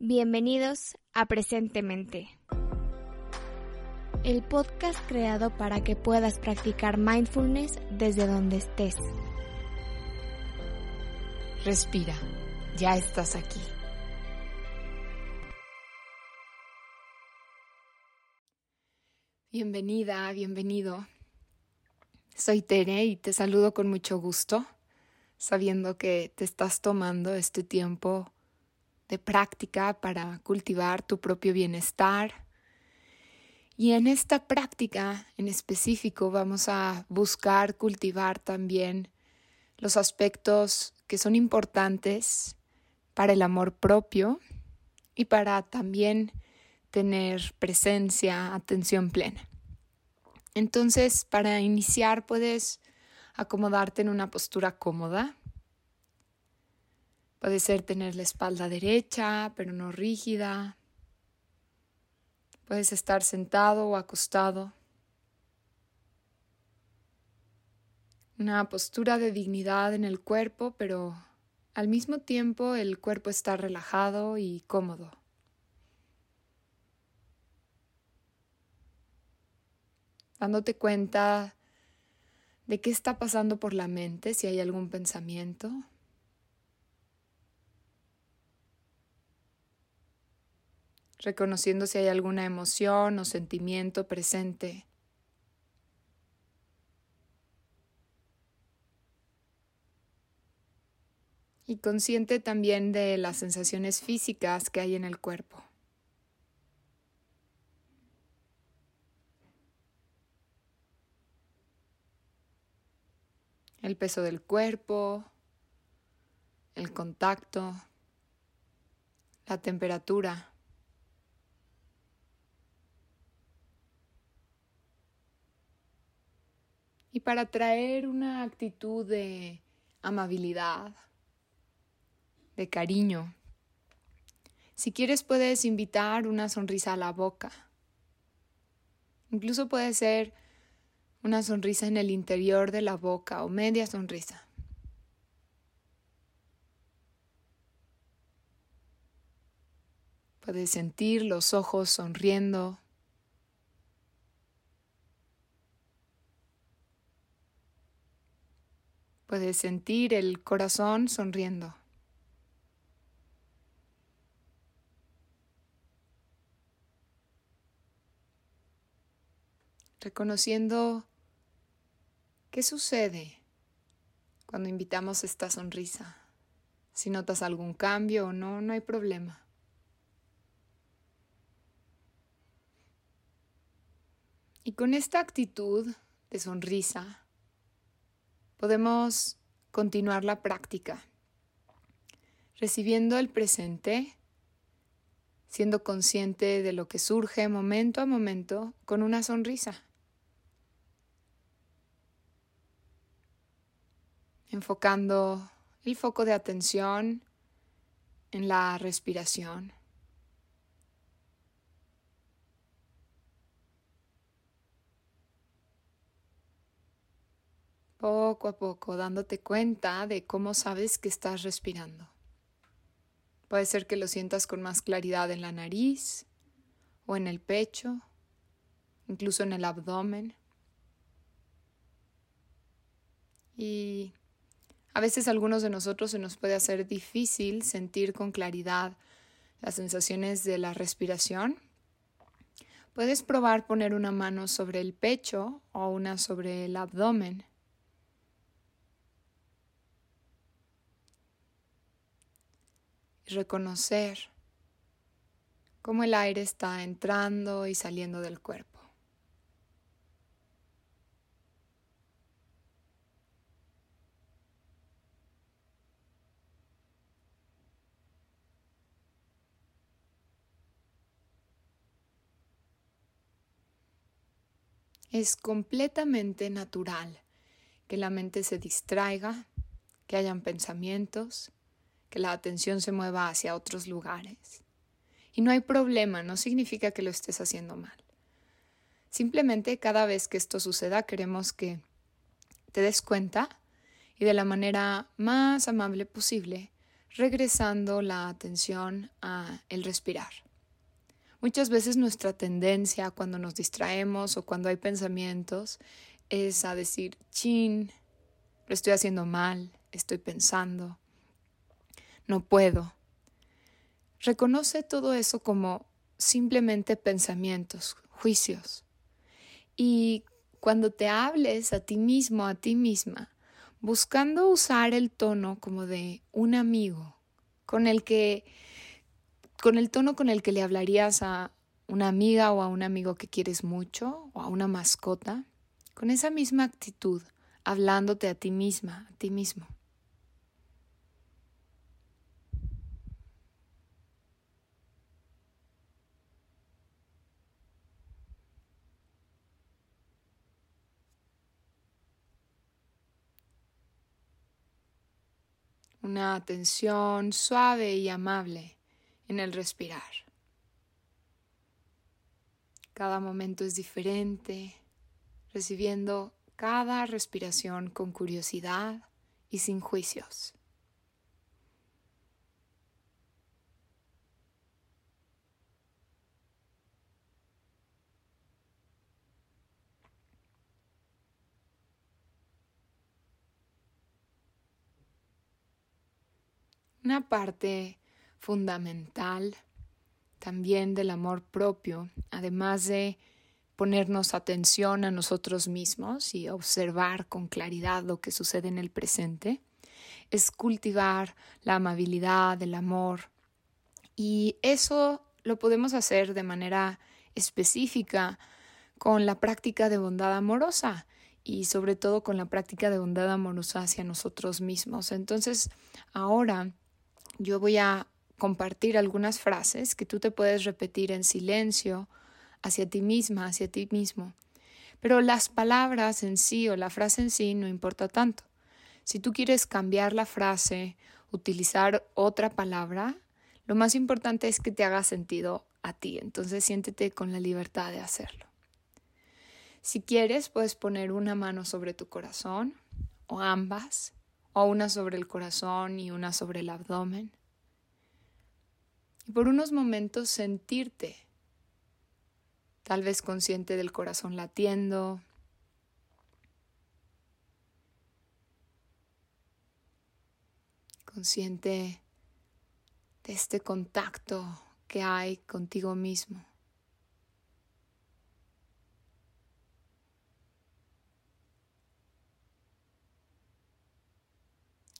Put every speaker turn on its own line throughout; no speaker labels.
Bienvenidos a Presentemente. El podcast creado para que puedas practicar mindfulness desde donde estés.
Respira, ya estás aquí. Bienvenida, bienvenido. Soy Tere y te saludo con mucho gusto, sabiendo que te estás tomando este tiempo de práctica para cultivar tu propio bienestar. Y en esta práctica en específico vamos a buscar cultivar también los aspectos que son importantes para el amor propio y para también tener presencia, atención plena. Entonces, para iniciar puedes acomodarte en una postura cómoda. Puede ser tener la espalda derecha, pero no rígida. Puedes estar sentado o acostado. Una postura de dignidad en el cuerpo, pero al mismo tiempo el cuerpo está relajado y cómodo. dándote cuenta de qué está pasando por la mente, si hay algún pensamiento. Reconociendo si hay alguna emoción o sentimiento presente. Y consciente también de las sensaciones físicas que hay en el cuerpo. el peso del cuerpo, el contacto, la temperatura. Y para traer una actitud de amabilidad, de cariño, si quieres puedes invitar una sonrisa a la boca. Incluso puede ser una sonrisa en el interior de la boca o media sonrisa. Puedes sentir los ojos sonriendo. Puedes sentir el corazón sonriendo. Reconociendo ¿Qué sucede cuando invitamos esta sonrisa? Si notas algún cambio o no, no hay problema. Y con esta actitud de sonrisa podemos continuar la práctica, recibiendo el presente, siendo consciente de lo que surge momento a momento con una sonrisa. enfocando el foco de atención en la respiración. Poco a poco dándote cuenta de cómo sabes que estás respirando. Puede ser que lo sientas con más claridad en la nariz o en el pecho, incluso en el abdomen. Y a veces algunos de nosotros se nos puede hacer difícil sentir con claridad las sensaciones de la respiración. Puedes probar poner una mano sobre el pecho o una sobre el abdomen. Reconocer cómo el aire está entrando y saliendo del cuerpo. Es completamente natural que la mente se distraiga, que hayan pensamientos, que la atención se mueva hacia otros lugares. Y no hay problema, no significa que lo estés haciendo mal. Simplemente cada vez que esto suceda queremos que te des cuenta y de la manera más amable posible regresando la atención a el respirar. Muchas veces nuestra tendencia cuando nos distraemos o cuando hay pensamientos es a decir, chin, lo estoy haciendo mal, estoy pensando, no puedo. Reconoce todo eso como simplemente pensamientos, juicios. Y cuando te hables a ti mismo, a ti misma, buscando usar el tono como de un amigo, con el que, con el tono con el que le hablarías a una amiga o a un amigo que quieres mucho o a una mascota, con esa misma actitud, hablándote a ti misma, a ti mismo. Una atención suave y amable en el respirar. Cada momento es diferente, recibiendo cada respiración con curiosidad y sin juicios. Una parte fundamental también del amor propio, además de ponernos atención a nosotros mismos y observar con claridad lo que sucede en el presente, es cultivar la amabilidad, el amor. Y eso lo podemos hacer de manera específica con la práctica de bondad amorosa y sobre todo con la práctica de bondad amorosa hacia nosotros mismos. Entonces, ahora yo voy a compartir algunas frases que tú te puedes repetir en silencio hacia ti misma, hacia ti mismo. Pero las palabras en sí o la frase en sí no importa tanto. Si tú quieres cambiar la frase, utilizar otra palabra, lo más importante es que te haga sentido a ti. Entonces siéntete con la libertad de hacerlo. Si quieres, puedes poner una mano sobre tu corazón o ambas o una sobre el corazón y una sobre el abdomen. Y por unos momentos sentirte, tal vez consciente del corazón latiendo, consciente de este contacto que hay contigo mismo.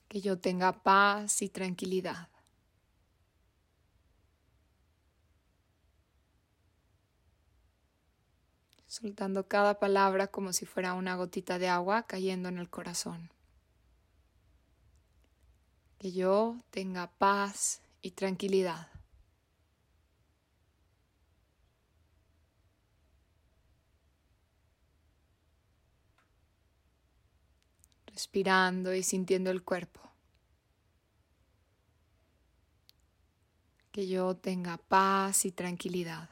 Que yo tenga paz y tranquilidad. Soltando cada palabra como si fuera una gotita de agua cayendo en el corazón. Que yo tenga paz y tranquilidad. Respirando y sintiendo el cuerpo. Que yo tenga paz y tranquilidad.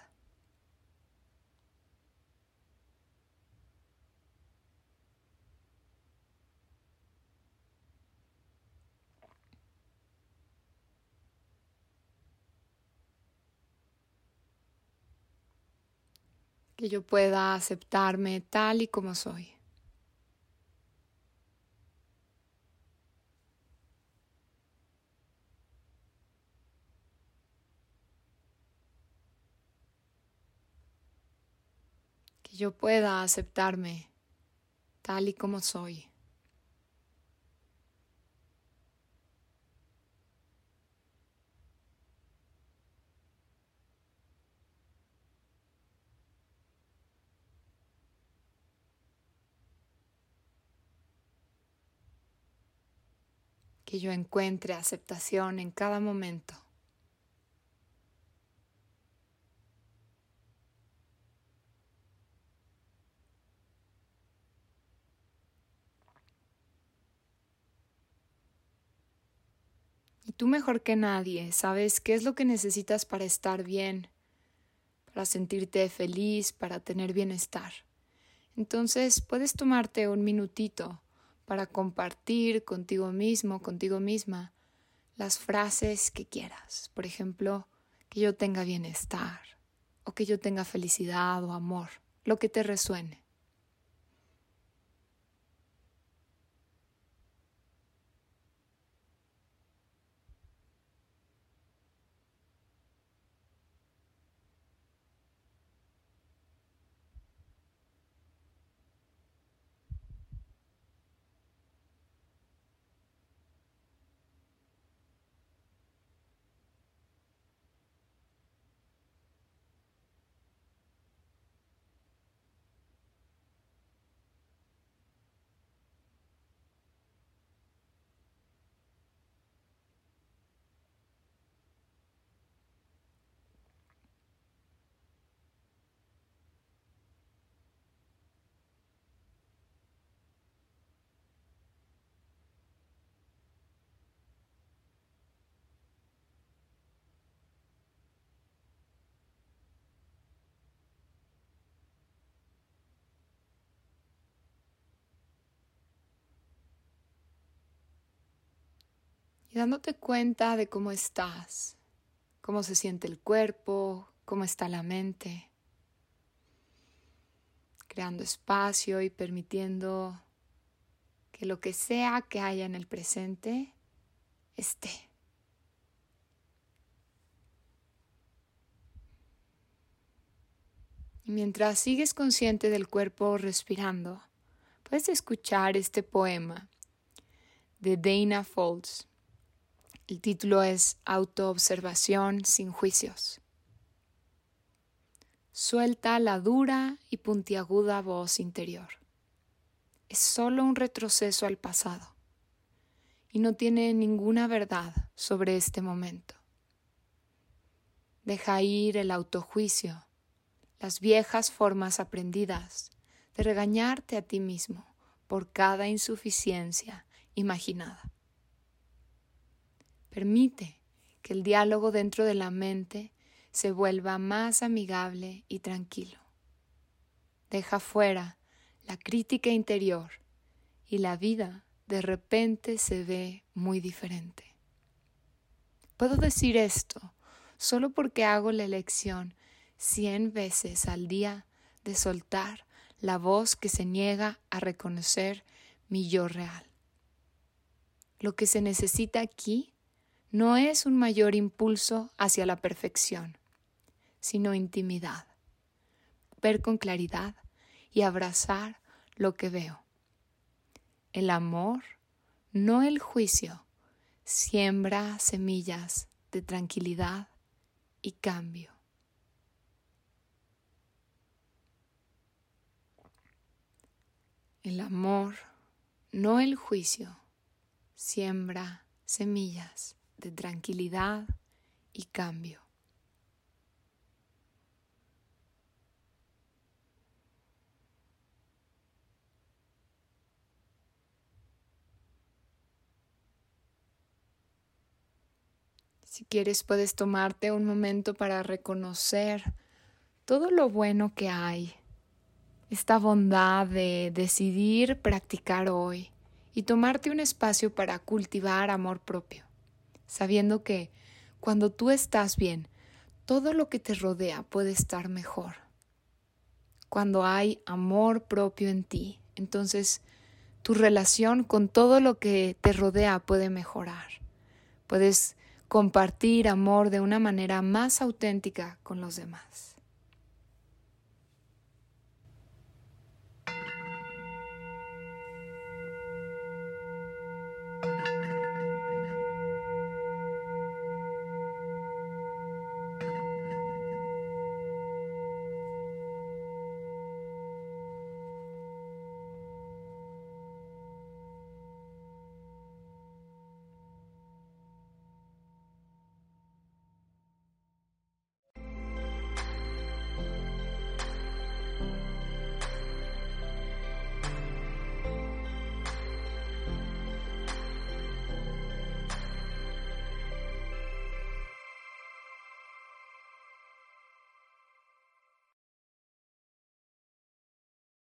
que yo pueda aceptarme tal y como soy. Yo pueda aceptarme tal y como soy. que yo encuentre aceptación en cada momento. Tú mejor que nadie sabes qué es lo que necesitas para estar bien, para sentirte feliz, para tener bienestar. Entonces puedes tomarte un minutito para compartir contigo mismo, contigo misma, las frases que quieras. Por ejemplo, que yo tenga bienestar o que yo tenga felicidad o amor, lo que te resuene. Dándote cuenta de cómo estás, cómo se siente el cuerpo, cómo está la mente, creando espacio y permitiendo que lo que sea que haya en el presente esté. Y mientras sigues consciente del cuerpo respirando, puedes escuchar este poema de Dana Folds el título es Autoobservación sin juicios. Suelta la dura y puntiaguda voz interior. Es solo un retroceso al pasado y no tiene ninguna verdad sobre este momento. Deja ir el autojuicio, las viejas formas aprendidas de regañarte a ti mismo por cada insuficiencia imaginada. Permite que el diálogo dentro de la mente se vuelva más amigable y tranquilo. Deja fuera la crítica interior y la vida de repente se ve muy diferente. Puedo decir esto solo porque hago la elección cien veces al día de soltar la voz que se niega a reconocer mi yo real. Lo que se necesita aquí no es un mayor impulso hacia la perfección, sino intimidad, ver con claridad y abrazar lo que veo. El amor, no el juicio, siembra semillas de tranquilidad y cambio. El amor, no el juicio, siembra semillas de tranquilidad y cambio. Si quieres puedes tomarte un momento para reconocer todo lo bueno que hay, esta bondad de decidir practicar hoy y tomarte un espacio para cultivar amor propio sabiendo que cuando tú estás bien, todo lo que te rodea puede estar mejor. Cuando hay amor propio en ti, entonces tu relación con todo lo que te rodea puede mejorar. Puedes compartir amor de una manera más auténtica con los demás.